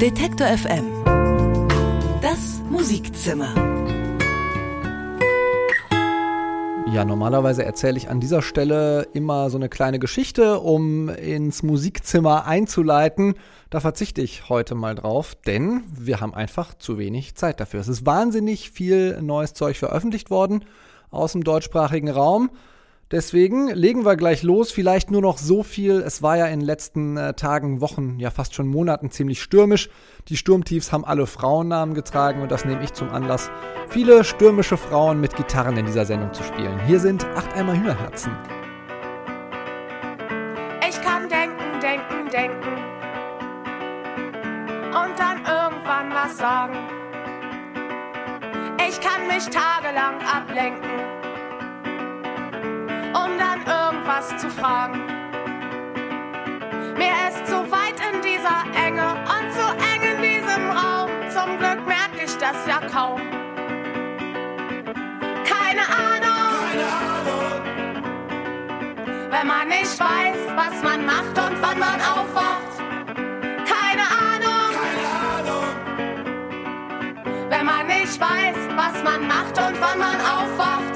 Detektor FM. Das Musikzimmer. Ja, normalerweise erzähle ich an dieser Stelle immer so eine kleine Geschichte, um ins Musikzimmer einzuleiten. Da verzichte ich heute mal drauf, denn wir haben einfach zu wenig Zeit dafür. Es ist wahnsinnig viel neues Zeug veröffentlicht worden aus dem deutschsprachigen Raum. Deswegen legen wir gleich los. Vielleicht nur noch so viel. Es war ja in den letzten äh, Tagen, Wochen, ja fast schon Monaten ziemlich stürmisch. Die Sturmtiefs haben alle Frauennamen getragen und das nehme ich zum Anlass, viele stürmische Frauen mit Gitarren in dieser Sendung zu spielen. Hier sind acht Eimer Hühnerherzen. Ich kann denken, denken, denken und dann irgendwann was sagen. Ich kann mich tagelang ablenken irgendwas zu fragen. Mir ist zu weit in dieser Enge und zu eng in diesem Raum. Zum Glück merke ich das ja kaum. Keine Ahnung. Keine Ahnung. Wenn man nicht weiß, was man macht und wann man aufwacht. Keine Ahnung. Keine Ahnung. Wenn man nicht weiß, was man macht und wann man aufwacht.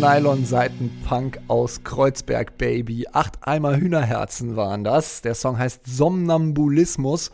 Nylon-Seitenpunk aus Kreuzberg, Baby. Acht Eimer Hühnerherzen waren das. Der Song heißt Somnambulismus.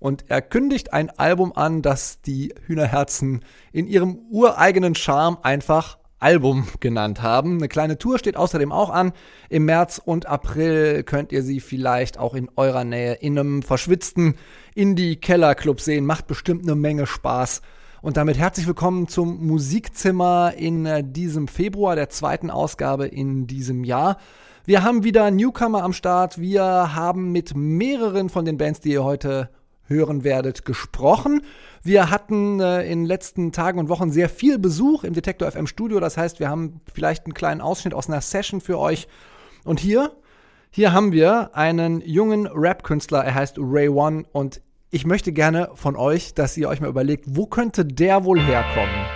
Und er kündigt ein Album an, das die Hühnerherzen in ihrem ureigenen Charme einfach Album genannt haben. Eine kleine Tour steht außerdem auch an. Im März und April könnt ihr sie vielleicht auch in eurer Nähe in einem verschwitzten Indie-Keller-Club sehen. Macht bestimmt eine Menge Spaß. Und damit herzlich willkommen zum Musikzimmer in äh, diesem Februar, der zweiten Ausgabe in diesem Jahr. Wir haben wieder Newcomer am Start. Wir haben mit mehreren von den Bands, die ihr heute hören werdet, gesprochen. Wir hatten äh, in den letzten Tagen und Wochen sehr viel Besuch im Detektor FM Studio. Das heißt, wir haben vielleicht einen kleinen Ausschnitt aus einer Session für euch. Und hier, hier haben wir einen jungen Rap-Künstler. Er heißt Ray One und ich möchte gerne von euch, dass ihr euch mal überlegt, wo könnte der wohl herkommen?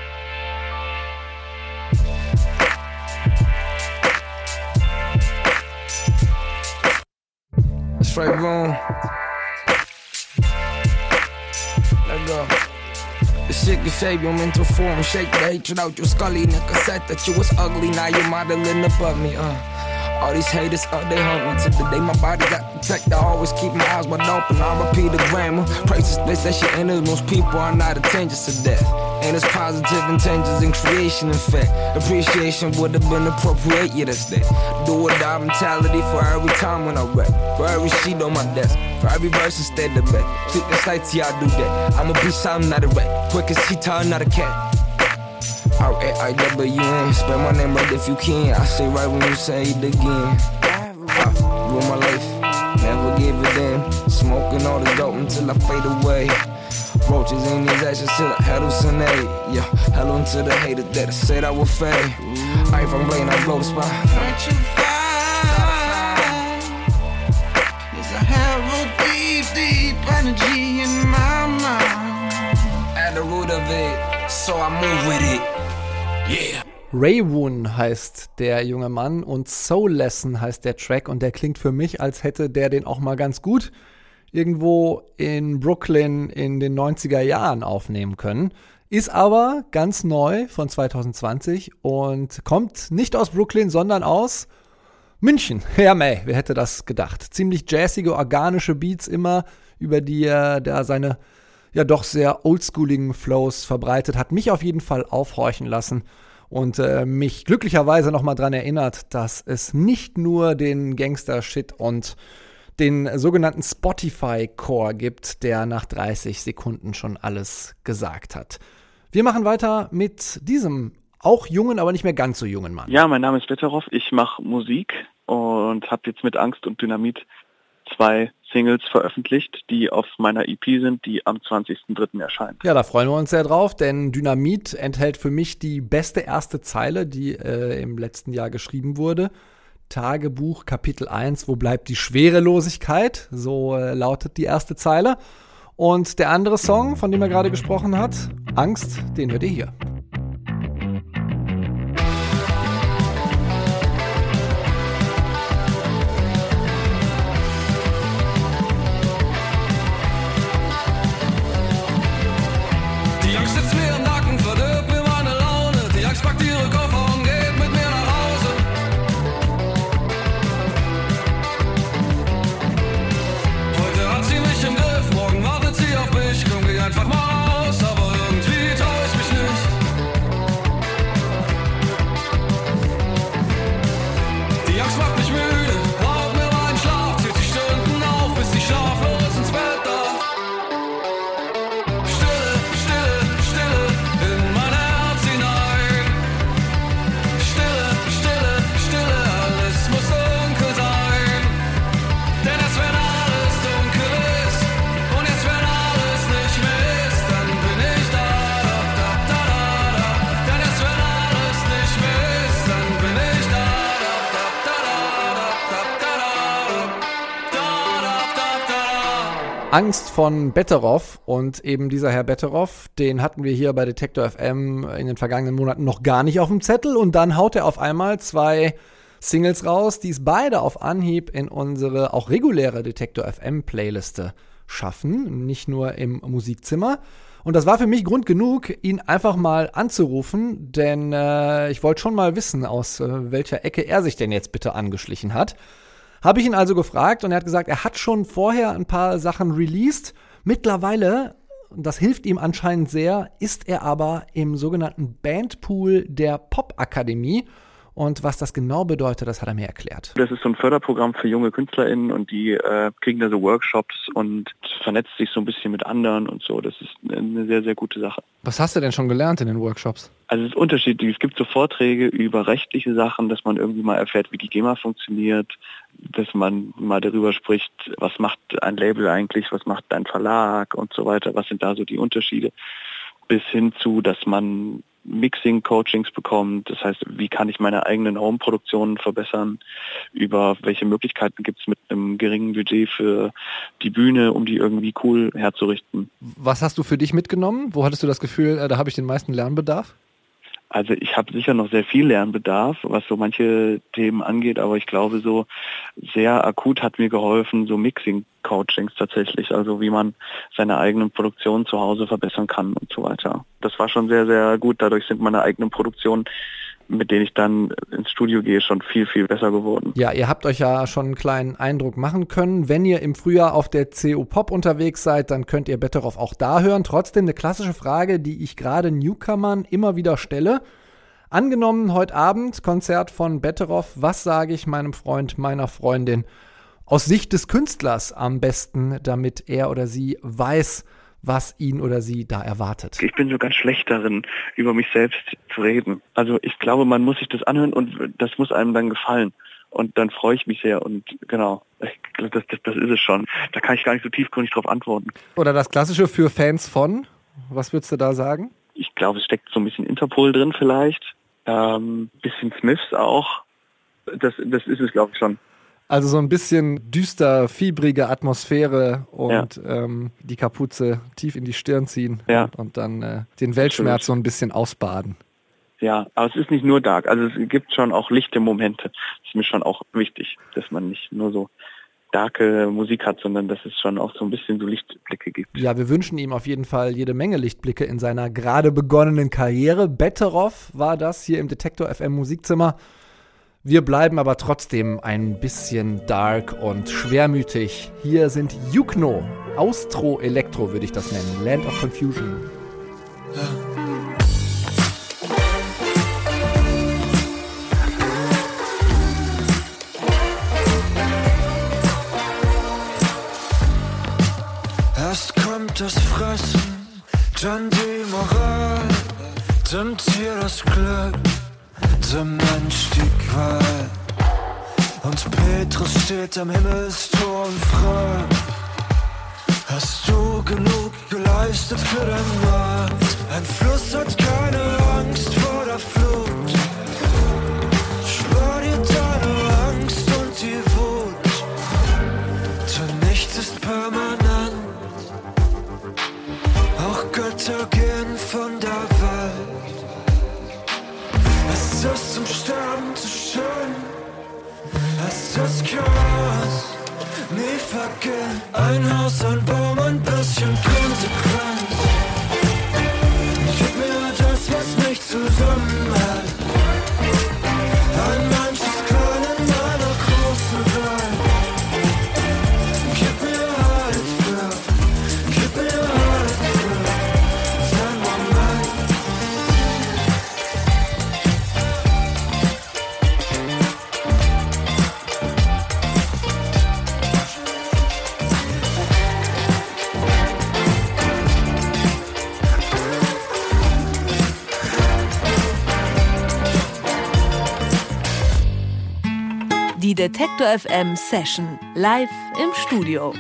Straight room. Let go. Shit can shape your mental form, shake the hatred out your scully. Nigga said that you was ugly, now you're modeling above me, uh. All these haters, uh, they hunt me to the day my body got protected. I always keep my eyes wide open. I repeat the grammar. Praises this that shit enters. Most people are not attentive to death. And it's positive intentions in creation, in fact. Appreciation would have been appropriate, yeah, that's that. Do or die mentality for every time when I rap. For every sheet on my desk. For every verse instead of back. Treat this like T, I do that. I'm a beast, I'm not a rat. Quick as he not a cat. R-A-I-W-N. Spell my name right if you can. I say right when you say it again. Uh, rule my life, never give a damn. Smoking all the dope until I fade away. Roaches in these ashes till I hallucinate. Yeah, hello to the haters that said I would fade. I ain't from Blaine, I blow the spot. Don't you find There's a have a deep, deep energy in my mind. At the root of it, so I move with it. Yeah. Raywoon heißt der junge Mann und Soul Lesson heißt der Track und der klingt für mich, als hätte der den auch mal ganz gut irgendwo in Brooklyn in den 90er Jahren aufnehmen können. Ist aber ganz neu von 2020 und kommt nicht aus Brooklyn, sondern aus München. Ja, mei, wer hätte das gedacht? Ziemlich jazzige, organische Beats immer, über die er da seine ja doch sehr oldschooligen Flows verbreitet, hat mich auf jeden Fall aufhorchen lassen und äh, mich glücklicherweise nochmal dran erinnert, dass es nicht nur den Gangster-Shit und den sogenannten Spotify-Core gibt, der nach 30 Sekunden schon alles gesagt hat. Wir machen weiter mit diesem auch jungen, aber nicht mehr ganz so jungen Mann. Ja, mein Name ist Wetterhoff. Ich mache Musik und habe jetzt mit Angst und Dynamit zwei Singles veröffentlicht, die auf meiner EP sind, die am 20.03. erscheint. Ja, da freuen wir uns sehr drauf, denn Dynamit enthält für mich die beste erste Zeile, die äh, im letzten Jahr geschrieben wurde. Tagebuch Kapitel 1, wo bleibt die Schwerelosigkeit? So äh, lautet die erste Zeile. Und der andere Song, von dem er gerade gesprochen hat, Angst, den hört ihr hier. Angst von Betteroff und eben dieser Herr Betteroff, den hatten wir hier bei Detektor FM in den vergangenen Monaten noch gar nicht auf dem Zettel und dann haut er auf einmal zwei Singles raus, die es beide auf Anhieb in unsere auch reguläre Detektor FM Playliste schaffen, nicht nur im Musikzimmer. Und das war für mich Grund genug, ihn einfach mal anzurufen, denn äh, ich wollte schon mal wissen, aus äh, welcher Ecke er sich denn jetzt bitte angeschlichen hat. Habe ich ihn also gefragt und er hat gesagt, er hat schon vorher ein paar Sachen released. Mittlerweile, das hilft ihm anscheinend sehr, ist er aber im sogenannten Bandpool der Popakademie. Und was das genau bedeutet, das hat er mir erklärt. Das ist so ein Förderprogramm für junge KünstlerInnen und die äh, kriegen da so Workshops und vernetzt sich so ein bisschen mit anderen und so. Das ist eine sehr, sehr gute Sache. Was hast du denn schon gelernt in den Workshops? Also es ist unterschiedlich. Es gibt so Vorträge über rechtliche Sachen, dass man irgendwie mal erfährt, wie die GEMA funktioniert, dass man mal darüber spricht, was macht ein Label eigentlich, was macht ein Verlag und so weiter, was sind da so die Unterschiede, bis hin zu, dass man Mixing-Coachings bekommt. Das heißt, wie kann ich meine eigenen Home-Produktionen verbessern? Über welche Möglichkeiten gibt es mit einem geringen Budget für die Bühne, um die irgendwie cool herzurichten? Was hast du für dich mitgenommen? Wo hattest du das Gefühl, äh, da habe ich den meisten Lernbedarf? Also ich habe sicher noch sehr viel Lernbedarf, was so manche Themen angeht, aber ich glaube so sehr akut hat mir geholfen, so Mixing-Coachings tatsächlich, also wie man seine eigenen Produktionen zu Hause verbessern kann und so weiter. Das war schon sehr, sehr gut. Dadurch sind meine eigenen Produktionen mit denen ich dann ins Studio gehe, schon viel, viel besser geworden. Ja, ihr habt euch ja schon einen kleinen Eindruck machen können. Wenn ihr im Frühjahr auf der CO Pop unterwegs seid, dann könnt ihr Betteroff auch da hören. Trotzdem eine klassische Frage, die ich gerade Newcomern immer wieder stelle. Angenommen, heute Abend Konzert von Betteroff, was sage ich meinem Freund, meiner Freundin aus Sicht des Künstlers am besten, damit er oder sie weiß, was ihn oder sie da erwartet. Ich bin so ganz schlecht darin, über mich selbst zu reden. Also ich glaube, man muss sich das anhören und das muss einem dann gefallen. Und dann freue ich mich sehr und genau, ich glaube, das, das, das ist es schon. Da kann ich gar nicht so tiefgründig drauf antworten. Oder das Klassische für Fans von, was würdest du da sagen? Ich glaube, es steckt so ein bisschen Interpol drin vielleicht. Ähm, bisschen Smiths auch. Das, das ist es, glaube ich, schon. Also so ein bisschen düster, fiebrige Atmosphäre und ja. ähm, die Kapuze tief in die Stirn ziehen ja. und, und, dann äh, den Weltschmerz so ein bisschen ausbaden. Ja, aber es ist nicht nur dark. Also es gibt schon auch lichte Momente. Das ist mir schon auch wichtig, dass man nicht nur so starke Musik hat, sondern dass es schon auch so ein bisschen so Lichtblicke gibt. Ja, wir wünschen ihm auf jeden Fall jede Menge Lichtblicke in seiner gerade begonnenen Karriere. Betteroff war das hier im Detektor FM Musikzimmer. Wir bleiben aber trotzdem ein bisschen dark und schwermütig. Hier sind Yukno, Austro Elektro würde ich das nennen, Land of Confusion. Ja. Das Fressen, dann die Moral, Sind wir das Glück, der Mensch die Qual? Und Petrus steht am Himmelstor und fragt, Hast du genug geleistet für dein Markt? Ein Fluss hat keine Angst vor der Flut. Spar dir deine Angst und die Wut, denn nichts ist permanent. Auch Götter gehen von Ist krass, nie vergehen. Ein Haus, ein Baum, ein bisschen Konsequenz. Detektor FM Session live im Studio.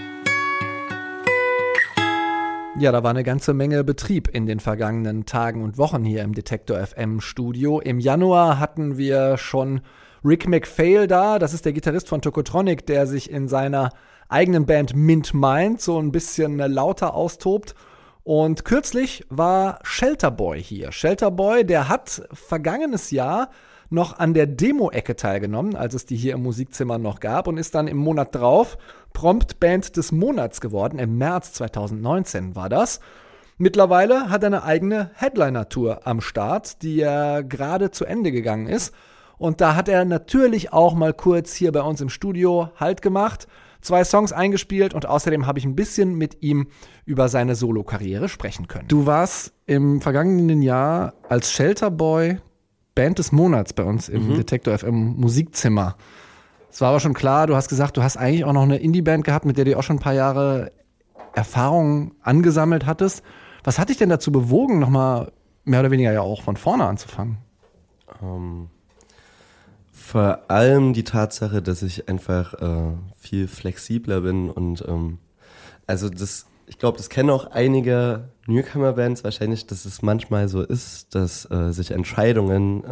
Ja, da war eine ganze Menge Betrieb in den vergangenen Tagen und Wochen hier im Detektor FM Studio. Im Januar hatten wir schon Rick McPhail da. Das ist der Gitarrist von Tokotronic, der sich in seiner eigenen Band Mint Mind so ein bisschen lauter austobt. Und kürzlich war Shelterboy hier. Shelterboy, der hat vergangenes Jahr noch an der Demo-Ecke teilgenommen, als es die hier im Musikzimmer noch gab und ist dann im Monat drauf prompt Band des Monats geworden. Im März 2019 war das. Mittlerweile hat er eine eigene Headliner-Tour am Start, die er gerade zu Ende gegangen ist. Und da hat er natürlich auch mal kurz hier bei uns im Studio Halt gemacht, zwei Songs eingespielt und außerdem habe ich ein bisschen mit ihm über seine Solo-Karriere sprechen können. Du warst im vergangenen Jahr als Shelterboy Band des Monats bei uns im Detektor FM Musikzimmer. Es war aber schon klar, du hast gesagt, du hast eigentlich auch noch eine Indie-Band gehabt, mit der du auch schon ein paar Jahre Erfahrung angesammelt hattest. Was hat dich denn dazu bewogen, nochmal mehr oder weniger ja auch von vorne anzufangen? Ähm, vor allem die Tatsache, dass ich einfach äh, viel flexibler bin und ähm, also das, ich glaube, das kennen auch einige Newcomer-Bands wahrscheinlich, dass es manchmal so ist, dass äh, sich Entscheidungen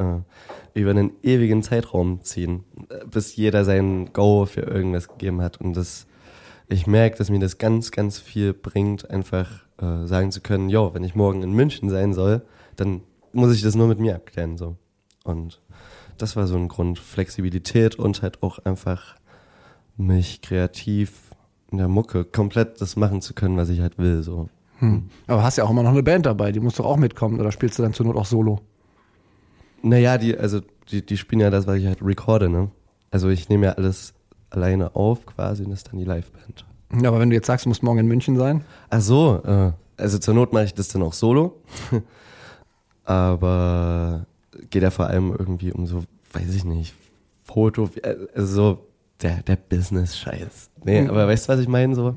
äh, über einen ewigen Zeitraum ziehen, äh, bis jeder sein Go für irgendwas gegeben hat und das ich merke, dass mir das ganz, ganz viel bringt, einfach äh, sagen zu können, jo, wenn ich morgen in München sein soll, dann muss ich das nur mit mir abklären. So. Und das war so ein Grund. Flexibilität und halt auch einfach mich kreativ in der Mucke komplett das machen zu können, was ich halt will. So. Hm. Aber hast ja auch immer noch eine Band dabei, die muss doch auch mitkommen oder spielst du dann zur Not auch solo? Naja, die, also die, die spielen ja das, was ich halt recorde, ne? Also ich nehme ja alles alleine auf quasi und das ist dann die Liveband. Ja, aber wenn du jetzt sagst, du musst morgen in München sein, Ach so, äh, also zur Not mache ich das dann auch solo. Aber geht ja vor allem irgendwie um so, weiß ich nicht, Foto, also so der, der Business-Scheiß. Nee, Mhm. aber weißt du, was ich meine? So?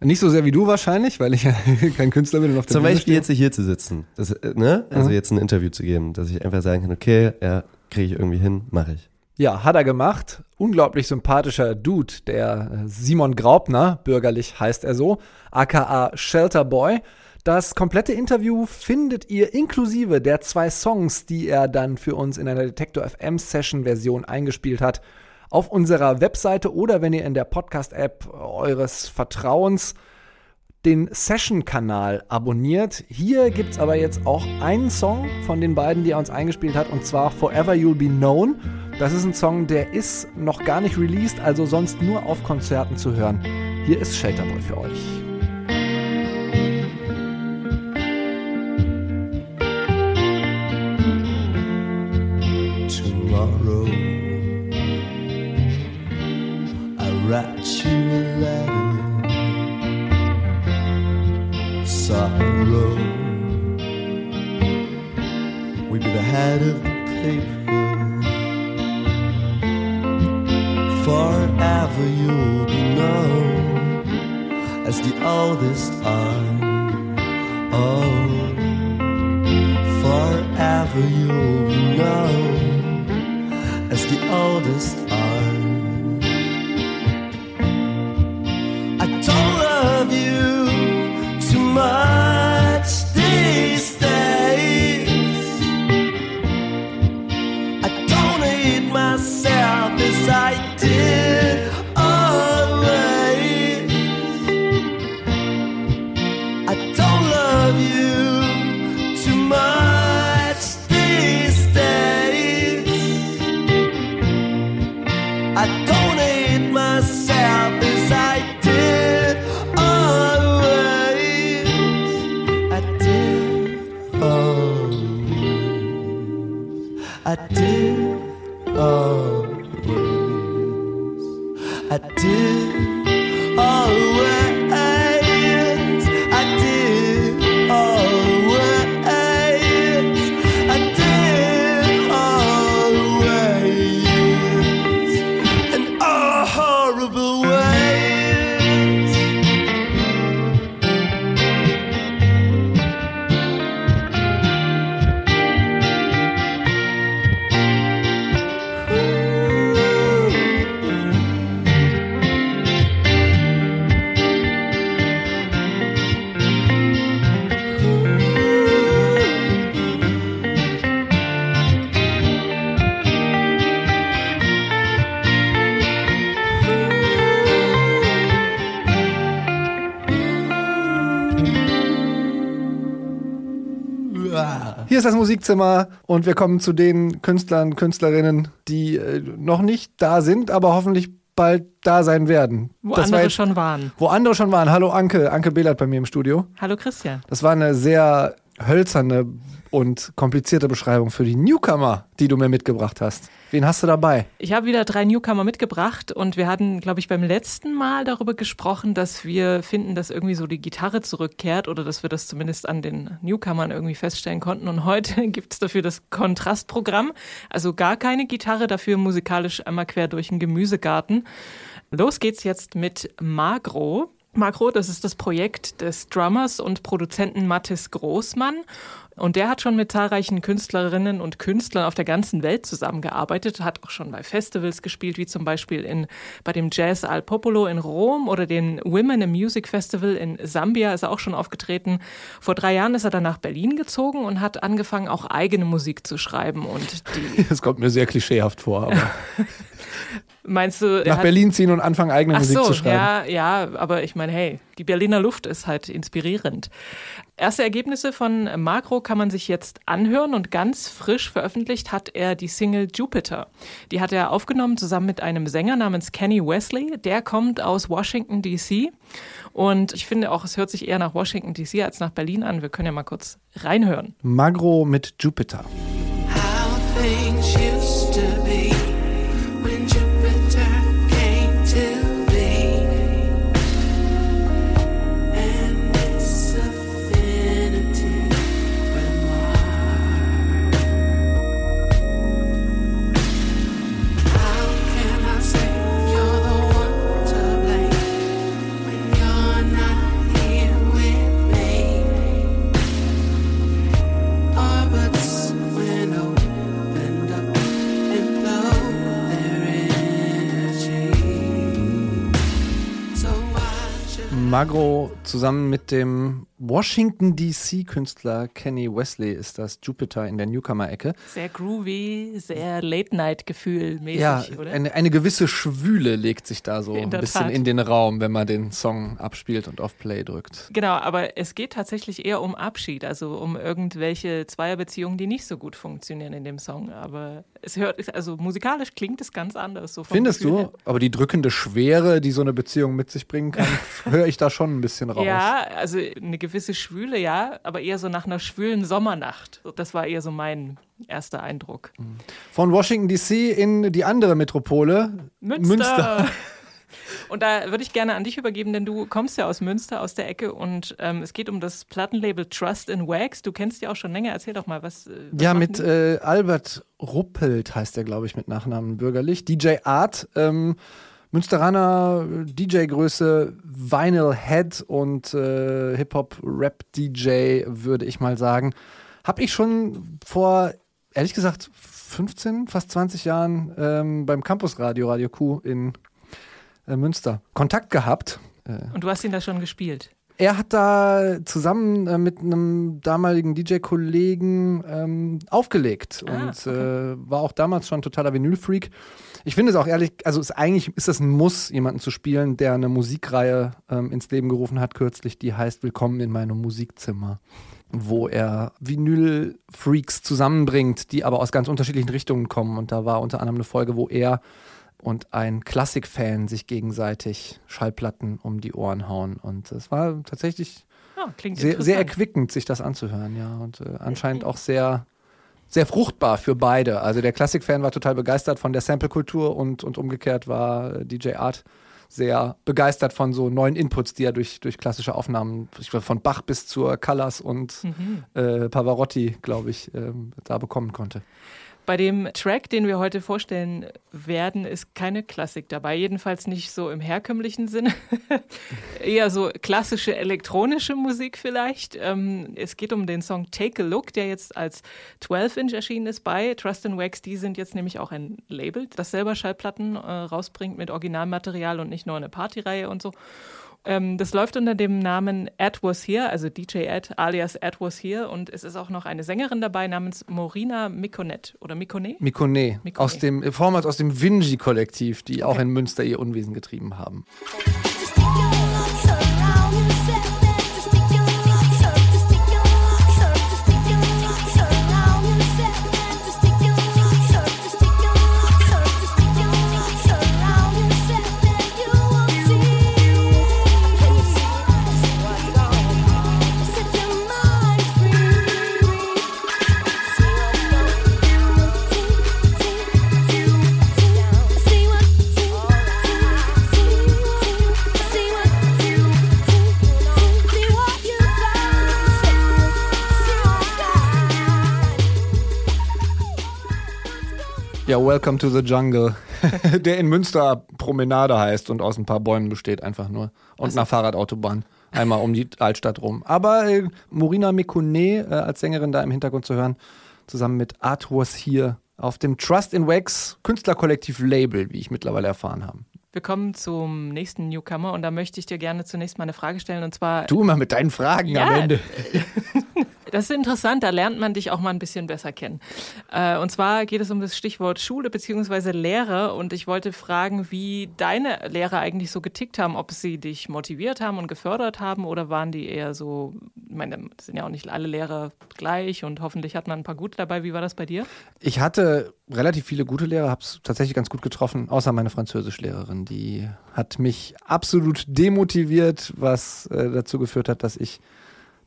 Nicht so sehr wie du wahrscheinlich, weil ich ja kein Künstler bin und auf der Zum Bühne Beispiel stehe. jetzt hier zu sitzen, das, äh, ne? Also Mhm. jetzt ein Interview zu geben, dass ich einfach sagen kann, okay, ja, kriege ich irgendwie hin, mache ich. Ja, hat er gemacht. Unglaublich sympathischer Dude, der äh, Simon Graupner, bürgerlich heißt er so, aka Shelterboy. Das komplette Interview findet ihr inklusive der zwei Songs, die er dann für uns in einer Detektor FM Session Version eingespielt hat, auf unserer Webseite oder wenn ihr in der Podcast-App eures Vertrauens den Session-Kanal abonniert. Hier gibt es aber jetzt auch einen Song von den beiden, die er uns eingespielt hat, und zwar Forever You'll Be Known. Das ist ein Song, der ist noch gar nicht released, also sonst nur auf Konzerten zu hören. Hier ist Shelterboy für euch. out of the paper. Forever you'll be known as the oldest arm. Oh, forever you'll be known as the oldest I do. Musikzimmer und wir kommen zu den Künstlern, Künstlerinnen, die äh, noch nicht da sind, aber hoffentlich bald da sein werden. Wo Das war andere jetzt- schon waren. Wo andere schon waren. Hallo Anke, Anke Behlert bei mir im Studio. Hallo Christian. Das war eine sehr hölzerne und komplizierte Beschreibung für die Newcomer, die du mir mitgebracht hast. Wen hast du dabei? Ich habe wieder drei Newcomer mitgebracht und wir hatten, glaube ich, beim letzten Mal darüber gesprochen, dass wir finden, dass irgendwie so die Gitarre zurückkehrt oder dass wir das zumindest an den Newcomern irgendwie feststellen konnten. Und heute gibt es dafür das Kontrastprogramm. Also gar keine Gitarre, dafür musikalisch einmal quer durch den Gemüsegarten. Los geht's jetzt mit Magro. Magro, das ist das Projekt des Drummers und Produzenten Mathis Großmann. Und der hat schon mit zahlreichen Künstlerinnen und Künstlern auf der ganzen Welt zusammengearbeitet, hat auch schon bei Festivals gespielt, wie zum Beispiel in, bei dem Jazz Al Popolo in Rom oder den Women in Music Festival in Sambia ist er auch schon aufgetreten. Vor drei Jahren ist er dann nach Berlin gezogen und hat angefangen, auch eigene Musik zu schreiben. Und die, Das kommt mir sehr klischeehaft vor, aber meinst du, nach Berlin ziehen und anfangen, eigene Ach Musik so, zu schreiben. ja, ja, aber ich meine, hey, die Berliner Luft ist halt inspirierend. Erste Ergebnisse von Makro kann man sich jetzt anhören und ganz frisch veröffentlicht hat er die Single Jupiter. Die hat er aufgenommen zusammen mit einem Sänger namens Kenny Wesley. Der kommt aus Washington DC und ich finde auch, es hört sich eher nach Washington DC als nach Berlin an. Wir können ja mal kurz reinhören. Magro mit Jupiter. How things should Magro zusammen mit dem Washington DC-Künstler Kenny Wesley ist das Jupiter in der Newcomer-Ecke. Sehr groovy, sehr Late-Night-Gefühl mäßig, Ja, oder? eine, eine gewisse Schwüle legt sich da so In ein bisschen Tat. in den Raum, wenn man den Song abspielt und auf Play drückt. Genau, aber es geht tatsächlich eher um Abschied, also um irgendwelche Zweierbeziehungen, die nicht so gut funktionieren in dem Song. Aber es hört, also musikalisch klingt es ganz anders. So Findest Gefühl du? her. Aber die drückende Schwere, die so eine Beziehung mit sich bringen kann, höre ich da schon ein bisschen raus. Ja, also eine gewisse Schwüle, ja, aber eher so nach einer schwülen Sommernacht. Das war eher so mein erster Eindruck. Von Washington DC in die andere Metropole, Münster. Und da würde ich gerne an dich übergeben, denn du kommst ja aus Münster, aus der Ecke und ähm, es geht um das Plattenlabel Trust in Wax. Du kennst ja auch schon länger. Erzähl doch mal, was. äh, was Ja, mit die? äh, Albert Ruppelt heißt er, glaube ich, mit Nachnamen bürgerlich. DJ Art, ähm, Münsteraner äh, DJ-Größe, Vinyl Head und äh, Hip-Hop-Rap-DJ, würde ich mal sagen. Habe ich schon vor ehrlich gesagt 15, fast 20 Jahren ähm, beim Campusradio Radio Q in äh, Münster Kontakt gehabt. Und du hast ihn da schon gespielt. Er hat da zusammen äh, mit einem damaligen DJ-Kollegen ähm, aufgelegt Ah, und äh, war auch damals schon totaler Vinyl-Freak. Ich finde es auch ehrlich, also ist, eigentlich ist das ein Muss, jemanden zu spielen, der eine Musikreihe ähm, ins Leben gerufen hat kürzlich, die heißt Willkommen in meinem Musikzimmer, wo er Vinyl-Freaks zusammenbringt, die aber aus ganz unterschiedlichen Richtungen kommen. Und da war unter anderem eine Folge, wo er und ein Klassikfan sich gegenseitig Schallplatten um die Ohren hauen. Und es war tatsächlich Ja, klingt sehr, sehr erquickend, sich das anzuhören, ja. Und äh, anscheinend auch sehr, sehr fruchtbar für beide. Also der Klassikfan war total begeistert von der Sample-Kultur und, und umgekehrt war äh, DJ Art sehr begeistert von so neuen Inputs, die er durch, durch klassische Aufnahmen, von Bach bis zur Callas und Mhm. äh, Pavarotti, glaube ich, ähm, da bekommen konnte. Bei dem Track, den wir heute vorstellen werden, ist keine Klassik dabei. Jedenfalls nicht so im herkömmlichen Sinne. Eher so klassische elektronische Musik vielleicht. Ähm, es geht um den Song Take a Look, der jetzt als 12-Inch erschienen ist bei Trust and Wax. Die sind jetzt nämlich auch ein Label, das selber Schallplatten äh, rausbringt mit Originalmaterial und nicht nur eine Partyreihe und so. Ähm, das läuft unter dem Namen Ed Was Here, also DJ Ed alias Ed Was Here. Und es ist auch noch eine Sängerin dabei namens Morina Mikonet oder Mikonet. Mikone, Mikone. aus dem, äh, vormals aus dem Vinci-Kollektiv, die auch in Münster ihr Unwesen getrieben haben. Ja, Welcome to the Jungle, der in Münster Promenade heißt und aus ein paar Bäumen besteht, einfach nur. Und einer Fahrradautobahn. Einmal um die Altstadt rum. Aber äh, Morina Mekone äh, als Sängerin da im Hintergrund zu hören, zusammen mit Art Was Here auf dem Trust in Wax Künstlerkollektiv Label, wie ich mittlerweile erfahren habe. Wir kommen zum nächsten Newcomer und da möchte ich dir gerne zunächst mal eine Frage stellen und zwar. Du immer mit deinen Fragen Ja. am Ende. Das ist interessant, da lernt man dich auch mal ein bisschen besser kennen. Äh, und zwar geht es um das Stichwort Schule bzw. Lehre und ich wollte fragen, wie deine Lehrer eigentlich so getickt haben, ob sie dich motiviert haben und gefördert haben oder waren die eher so, ich meine, sind ja auch nicht alle Lehrer gleich und hoffentlich hat man ein paar gute dabei. Wie war das bei dir? Ich hatte relativ viele gute Lehrer, habe es tatsächlich ganz gut getroffen, außer meine Französischlehrerin. Die hat mich absolut demotiviert, was äh, dazu geführt hat, dass ich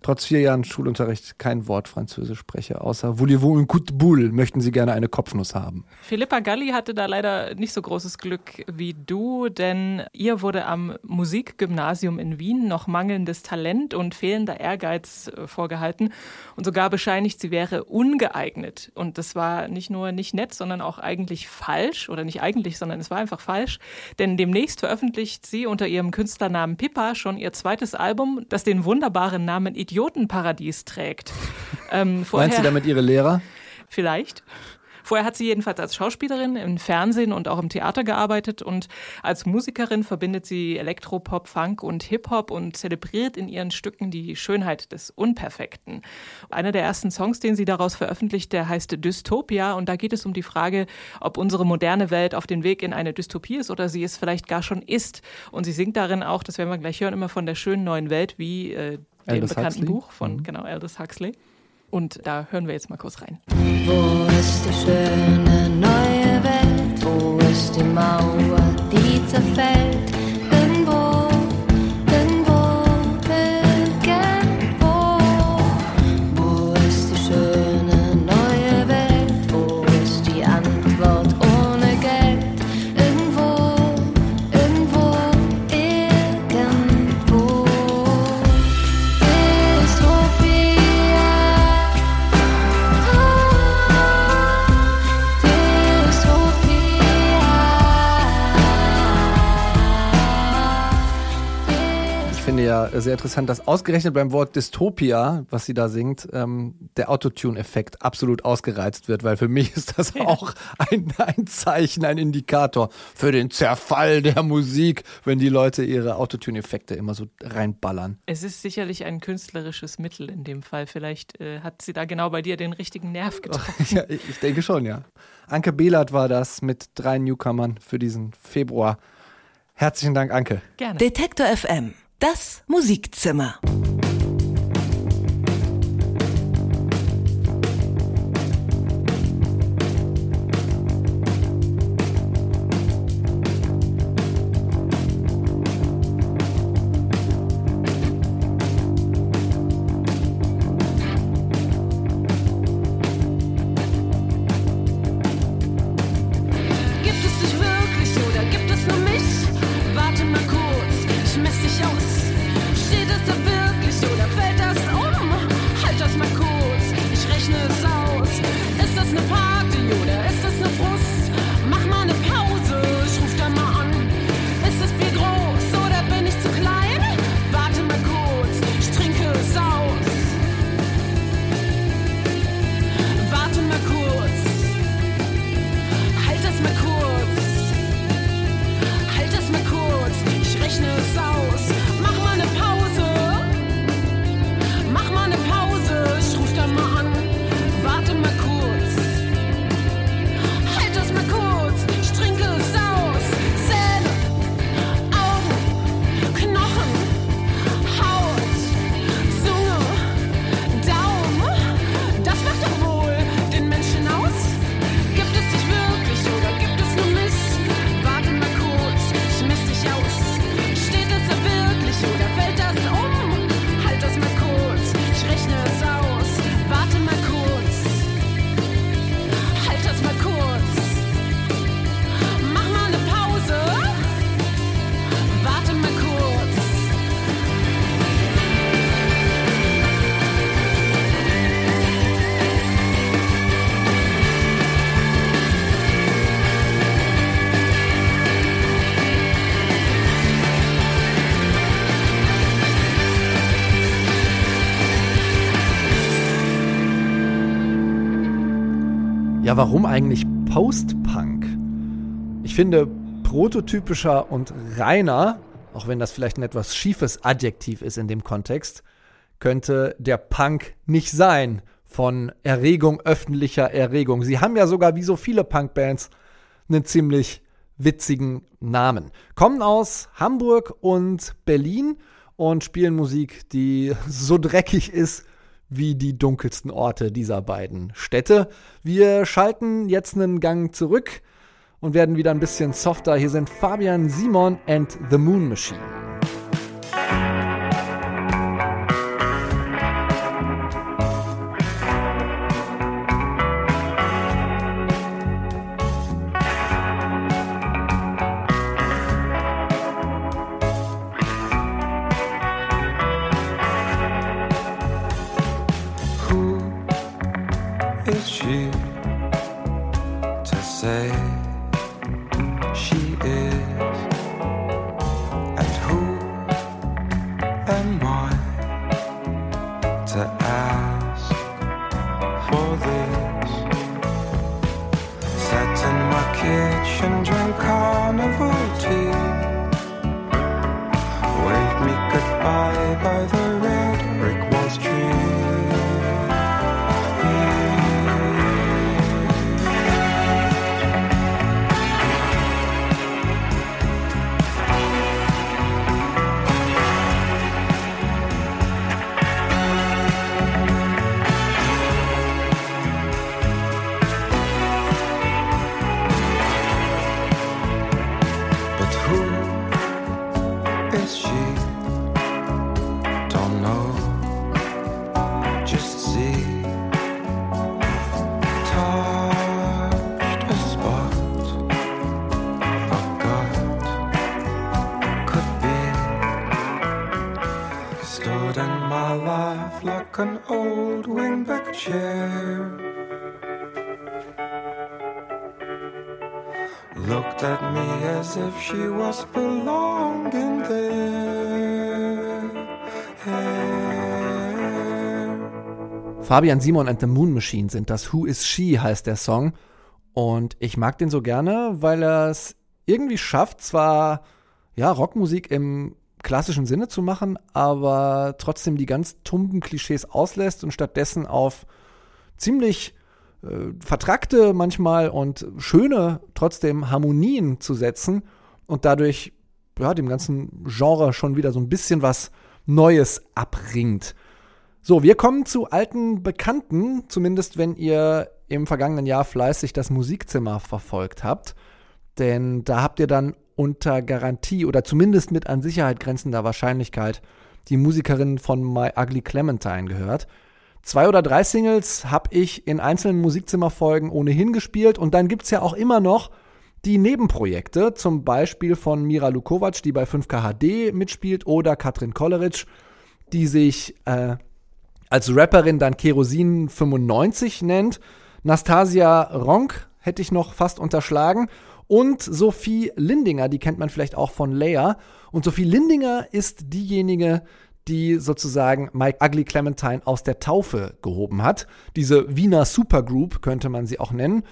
trotz vier Jahren Schulunterricht kein Wort Französisch spreche, außer Voulez-vous un coup de boule? Möchten Sie gerne eine Kopfnuss haben? Philippa Galli hatte da leider nicht so großes Glück wie du, denn ihr wurde am Musikgymnasium in Wien noch mangelndes Talent und fehlender Ehrgeiz äh, vorgehalten und sogar bescheinigt, sie wäre ungeeignet. Und das war nicht nur nicht nett, sondern auch eigentlich falsch oder nicht eigentlich, sondern es war einfach falsch, denn demnächst veröffentlicht sie unter ihrem Künstlernamen Pippa schon ihr zweites Album, das den wunderbaren Namen Idiotenparadies trägt. Ähm, Meint vorher- sie damit ihre Lehrer? Vielleicht. Vorher hat sie jedenfalls als Schauspielerin im Fernsehen und auch im Theater gearbeitet und als Musikerin verbindet sie Elektropop, Funk und Hip-Hop und zelebriert in ihren Stücken die Schönheit des Unperfekten. Einer der ersten Songs, den sie daraus veröffentlicht, der heißt Dystopia und da geht es um die Frage, ob unsere moderne Welt auf dem Weg in eine Dystopie ist oder sie es vielleicht gar schon ist. Und sie singt darin auch, das werden wir gleich hören, immer von der schönen neuen Welt, wie äh, dem Aldous bekannten Huxley. Buch von genau Aldous Huxley. Und da hören wir jetzt mal kurz rein. Wo ist die schöne neue Welt? Wo ist die Mauer, die zerfällt? Ja äh, sehr interessant, dass ausgerechnet beim Wort Dystopia, was sie da singt, ähm, der Autotune-Effekt absolut ausgereizt wird, weil für mich ist das auch ein, ein Zeichen, ein Indikator für den Zerfall der Musik, wenn die Leute ihre Autotune-Effekte immer so reinballern. Es ist sicherlich ein künstlerisches Mittel in dem Fall. Vielleicht äh, hat sie da genau bei dir den richtigen Nerv getroffen. Ja, ich ich denke schon, ja. Anke Behlert war das mit drei Newcomern für diesen Februar. Herzlichen Dank, Anke. Gerne. Detektor FM, das Musikzimmer. Ja, warum eigentlich Post-Punk? Ich finde, prototypischer und reiner, auch wenn das vielleicht ein etwas schiefes Adjektiv ist in dem Kontext, könnte der Punk nicht sein von Erregung, öffentlicher Erregung. Sie haben ja sogar wie so viele Punkbands einen ziemlich witzigen Namen. Kommen aus Hamburg und Berlin und spielen Musik, die so dreckig ist wie die dunkelsten Orte dieser beiden Städte. Wir schalten jetzt einen Gang zurück und werden wieder ein bisschen softer. Hier sind Fabian Simon and the Moon Machine. Me goodbye by the she was belonging there. Fabian Simon and the Moon Machine sind das Who is She heißt der Song. Und ich mag den so gerne, weil er es irgendwie schafft, zwar ja, Rockmusik im klassischen Sinne zu machen, aber trotzdem die ganz tumben Klischees auslässt und stattdessen auf ziemlich äh, vertrackte manchmal und schöne trotzdem Harmonien zu setzen und dadurch ja, dem ganzen Genre schon wieder so ein bisschen was Neues abringt. So, wir kommen zu alten Bekannten, zumindest wenn ihr im vergangenen Jahr fleißig das Musikzimmer verfolgt habt. Denn da habt ihr dann unter Garantie oder zumindest mit an Sicherheit grenzender Wahrscheinlichkeit die Musikerin von My Ugly Clementine gehört. Zwei oder drei Singles habe ich in einzelnen Musikzimmerfolgen ohnehin gespielt und dann gibt es ja auch immer noch die Nebenprojekte, zum Beispiel von Mira Lukovac, die bei 5K HD mitspielt, oder Katrin Kolleritsch, die sich äh, als Rapperin dann Kerosin 95 nennt. Nastasia Ronk hätte ich noch fast unterschlagen. Und Sophie Lindinger, die kennt man vielleicht auch von Leia. Und Sophie Lindinger ist diejenige, die sozusagen Mike Ugly Clementine aus der Taufe gehoben hat. Diese Wiener Supergroup könnte man sie auch nennen.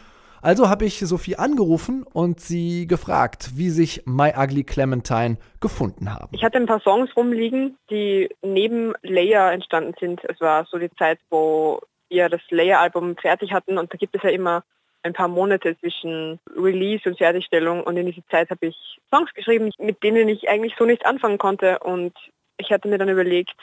Also habe ich Sophie angerufen und sie gefragt, wie sich My Ugly Clementine gefunden haben. Ich hatte ein paar Songs rumliegen, die neben Leia entstanden sind. Es war so die Zeit, wo wir das Leia-Album fertig hatten und da gibt es ja immer ein paar Monate zwischen Release und Fertigstellung und in dieser Zeit habe ich Songs geschrieben, mit denen ich eigentlich so nicht anfangen konnte und ich hatte mir dann überlegt,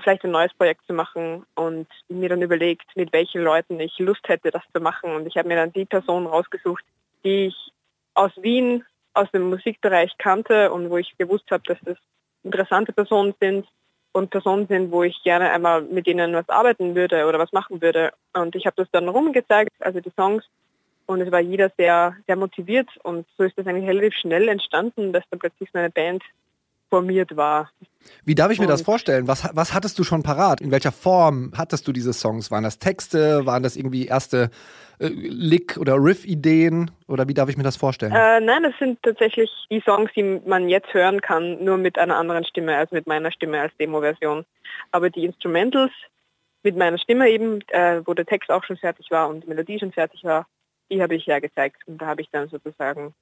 vielleicht ein neues Projekt zu machen und mir dann überlegt, mit welchen Leuten ich Lust hätte, das zu machen. Und ich habe mir dann die Personen rausgesucht, die ich aus Wien, aus dem Musikbereich kannte und wo ich gewusst habe, dass das interessante Personen sind und Personen sind, wo ich gerne einmal mit denen was arbeiten würde oder was machen würde. Und ich habe das dann rumgezeigt, also die Songs, und es war jeder sehr, sehr motiviert und so ist das eigentlich relativ schnell entstanden, dass dann plötzlich so eine Band formiert war. Wie darf ich mir das vorstellen? Was, was hattest du schon parat? In welcher Form hattest du diese Songs? Waren das Texte? Waren das irgendwie erste äh, Lick- oder Riff-Ideen? Oder wie darf ich mir das vorstellen? Äh, nein, das sind tatsächlich die Songs, die man jetzt hören kann, nur mit einer anderen Stimme, als mit meiner Stimme als Demo-Version. Aber die Instrumentals mit meiner Stimme eben, äh, wo der Text auch schon fertig war und die Melodie schon fertig war, die habe ich ja gezeigt. Und da habe ich dann sozusagen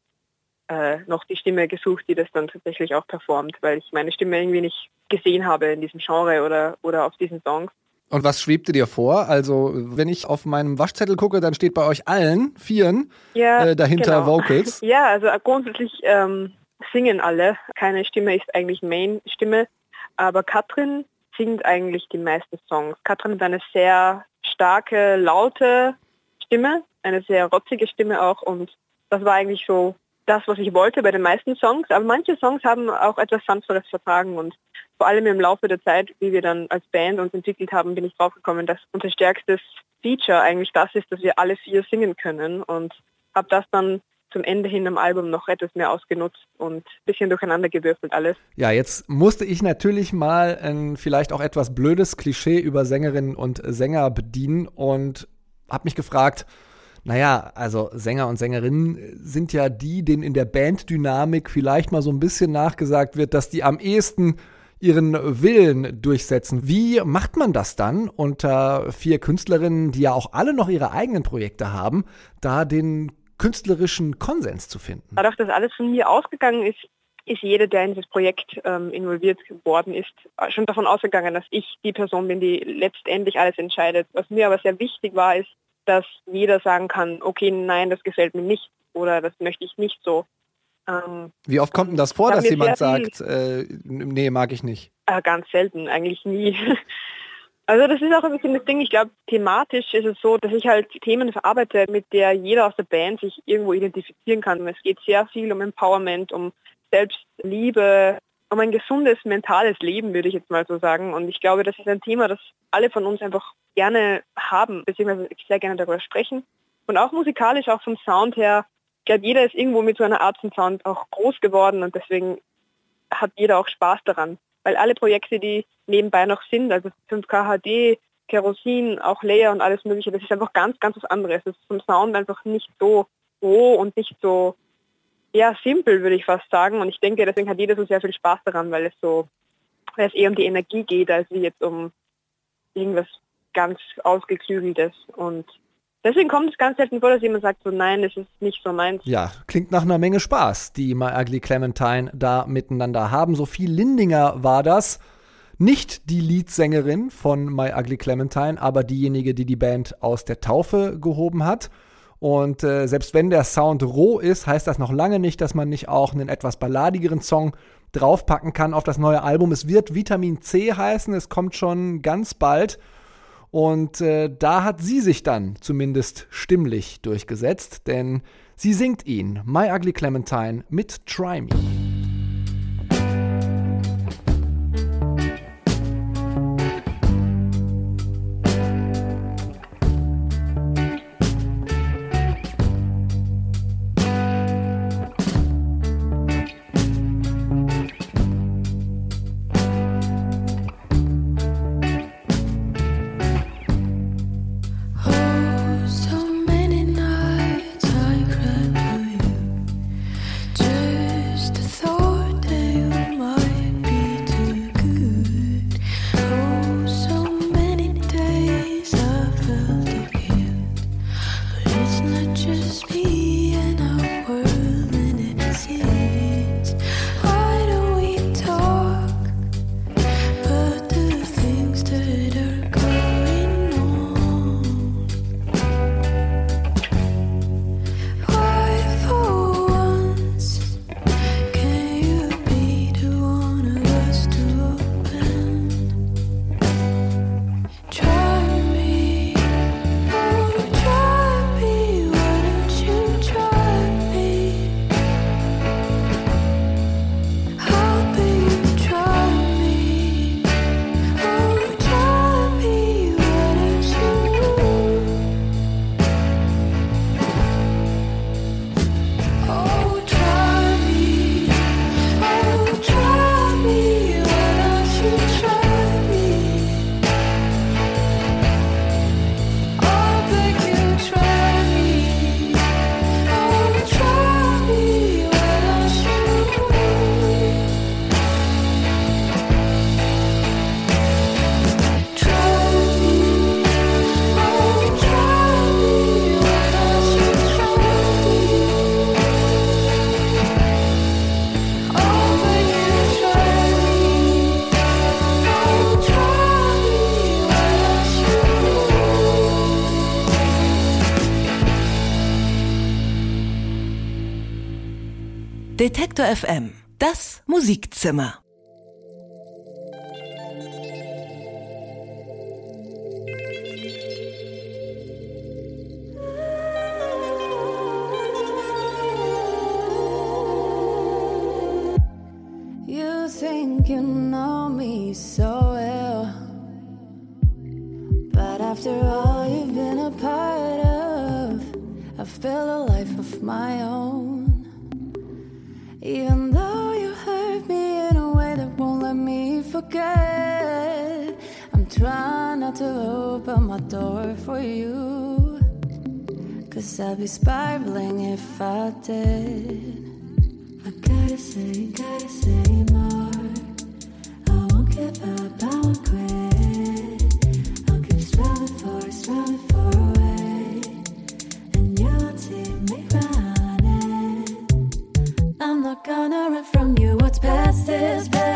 äh, noch die Stimme gesucht, die das dann tatsächlich auch performt, weil ich meine Stimme irgendwie nicht gesehen habe in diesem Genre oder, oder auf diesen Songs. Und was schwebte dir vor? Also, wenn ich auf meinem Waschzettel gucke, dann steht bei euch allen, vieren, Ja, äh, dahinter genau. Vocals. Ja, also grundsätzlich ähm, singen alle. Keine Stimme ist eigentlich Main-Stimme, aber Katrin singt eigentlich die meisten Songs. Katrin hat eine sehr starke, laute Stimme, eine sehr rotzige Stimme auch und das war eigentlich so das, was ich wollte bei den meisten Songs. Aber manche Songs haben auch etwas Sanfteres vertragen und vor allem im Laufe der Zeit, wie wir dann als Band uns entwickelt haben, bin ich draufgekommen, dass unser stärkstes Feature eigentlich das ist, dass wir alle vier singen können und habe das dann zum Ende hin am Album noch etwas mehr ausgenutzt und ein bisschen durcheinander gewürfelt alles. Ja, jetzt musste ich natürlich mal ein vielleicht auch etwas blödes Klischee über Sängerinnen und Sänger bedienen und habe mich gefragt, naja, also Sänger und Sängerinnen sind ja die, denen in der Banddynamik vielleicht mal so ein bisschen nachgesagt wird, dass die am ehesten ihren Willen durchsetzen. Wie macht man das dann unter vier Künstlerinnen, die ja auch alle noch ihre eigenen Projekte haben, da den künstlerischen Konsens zu finden? Dadurch, dass alles von mir ausgegangen ist, ist jeder, der in dieses Projekt ähm, involviert worden ist, schon davon ausgegangen, dass ich die Person bin, die letztendlich alles entscheidet. Was mir aber sehr wichtig war, ist, dass jeder sagen kann, okay, nein, das gefällt mir nicht oder das möchte ich nicht so. Ähm, Wie oft kommt denn das vor, Da dass jemand sagt, äh, nee, mag ich nicht? äh, ganz selten, eigentlich nie. Also das ist auch ein bisschen das Ding, ich glaube, thematisch ist es so, dass ich halt Themen verarbeite, mit der jeder aus der Band sich irgendwo identifizieren kann. Es geht sehr viel um Empowerment, um Selbstliebe, um ein gesundes mentales Leben, würde ich jetzt mal so sagen. Und ich glaube, das ist ein Thema, das alle von uns einfach gerne haben, beziehungsweise sehr gerne darüber sprechen. Und auch musikalisch, auch vom Sound her, ich glaube, jeder ist irgendwo mit so einer Art von Sound auch groß geworden und deswegen hat jeder auch Spaß daran. Weil alle Projekte, die nebenbei noch sind, also 5K HD, Kerosin, auch Layer und alles mögliche, das ist einfach ganz, ganz was anderes. Das ist vom Sound einfach nicht so roh und nicht so, ja, simpel, würde ich fast sagen. Und ich denke, deswegen hat jeder so sehr viel Spaß daran, weil es so, weil es eher um die Energie geht, als wie jetzt um irgendwas ganz ausgeklügeltes. Und deswegen kommt es ganz selten vor, dass jemand sagt, so nein, das ist nicht so meins. Ja, klingt nach einer Menge Spaß, die My Ugly Clementine da miteinander haben. Sophie Lindinger war das. Nicht die Leadsängerin von My Ugly Clementine, aber diejenige, die die Band aus der Taufe gehoben hat. Und äh, selbst wenn der Sound roh ist, heißt das noch lange nicht, dass man nicht auch einen etwas balladigeren Song draufpacken kann auf das neue Album. Es wird Vitamin C heißen, es kommt schon ganz bald. Und äh, da hat sie sich dann zumindest stimmlich durchgesetzt, denn sie singt ihn, My Ugly Clementine, mit Try Me. Detektor FM, das Musikzimmer. You think you know me so well, but after all you've been a part of, I've built a life of my own. Even though you hurt me in a way that won't let me forget, I'm trying not to open my door for you. Cause I'd be spiraling if I did. I gotta say, gotta say more. I won't give up, I won't quit. Gonna run from you. What's past is past.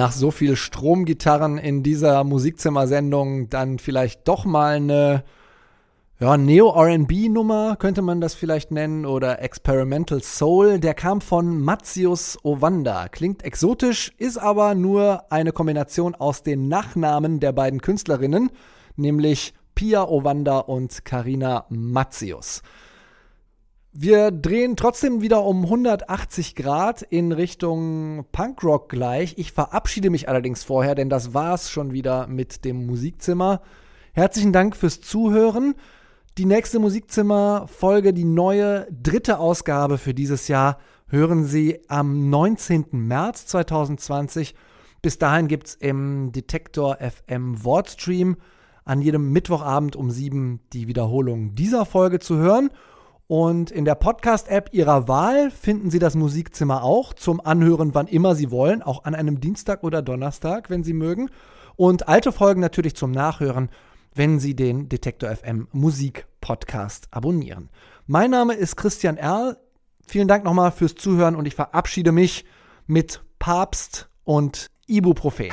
Nach so viel Stromgitarren in dieser Musikzimmersendung dann vielleicht doch mal eine ja, Neo-RB-Nummer, könnte man das vielleicht nennen, oder Experimental Soul. Der kam von Matzius Owanda. Klingt exotisch, ist aber nur eine Kombination aus den Nachnamen der beiden Künstlerinnen, nämlich Pia Owanda und Karina Matzius. Wir drehen trotzdem wieder um 180 Grad in Richtung Punkrock gleich. Ich verabschiede mich allerdings vorher, denn das war's schon wieder mit dem Musikzimmer. Herzlichen Dank fürs Zuhören. Die nächste Musikzimmer-Folge, die neue dritte Ausgabe für dieses Jahr, hören Sie am 19. März 2020. Bis dahin gibt es im Detektor FM Wortstream an jedem Mittwochabend um 7 die Wiederholung dieser Folge zu hören. Und in der Podcast-App Ihrer Wahl finden Sie das Musikzimmer auch zum Anhören, wann immer Sie wollen, auch an einem Dienstag oder Donnerstag, wenn Sie mögen. Und alte Folgen natürlich zum Nachhören wenn Sie den Detektor FM Musik Podcast abonnieren. Mein Name ist Christian Erl. Vielen Dank nochmal fürs Zuhören und ich verabschiede mich mit Papst und Ibuprofen.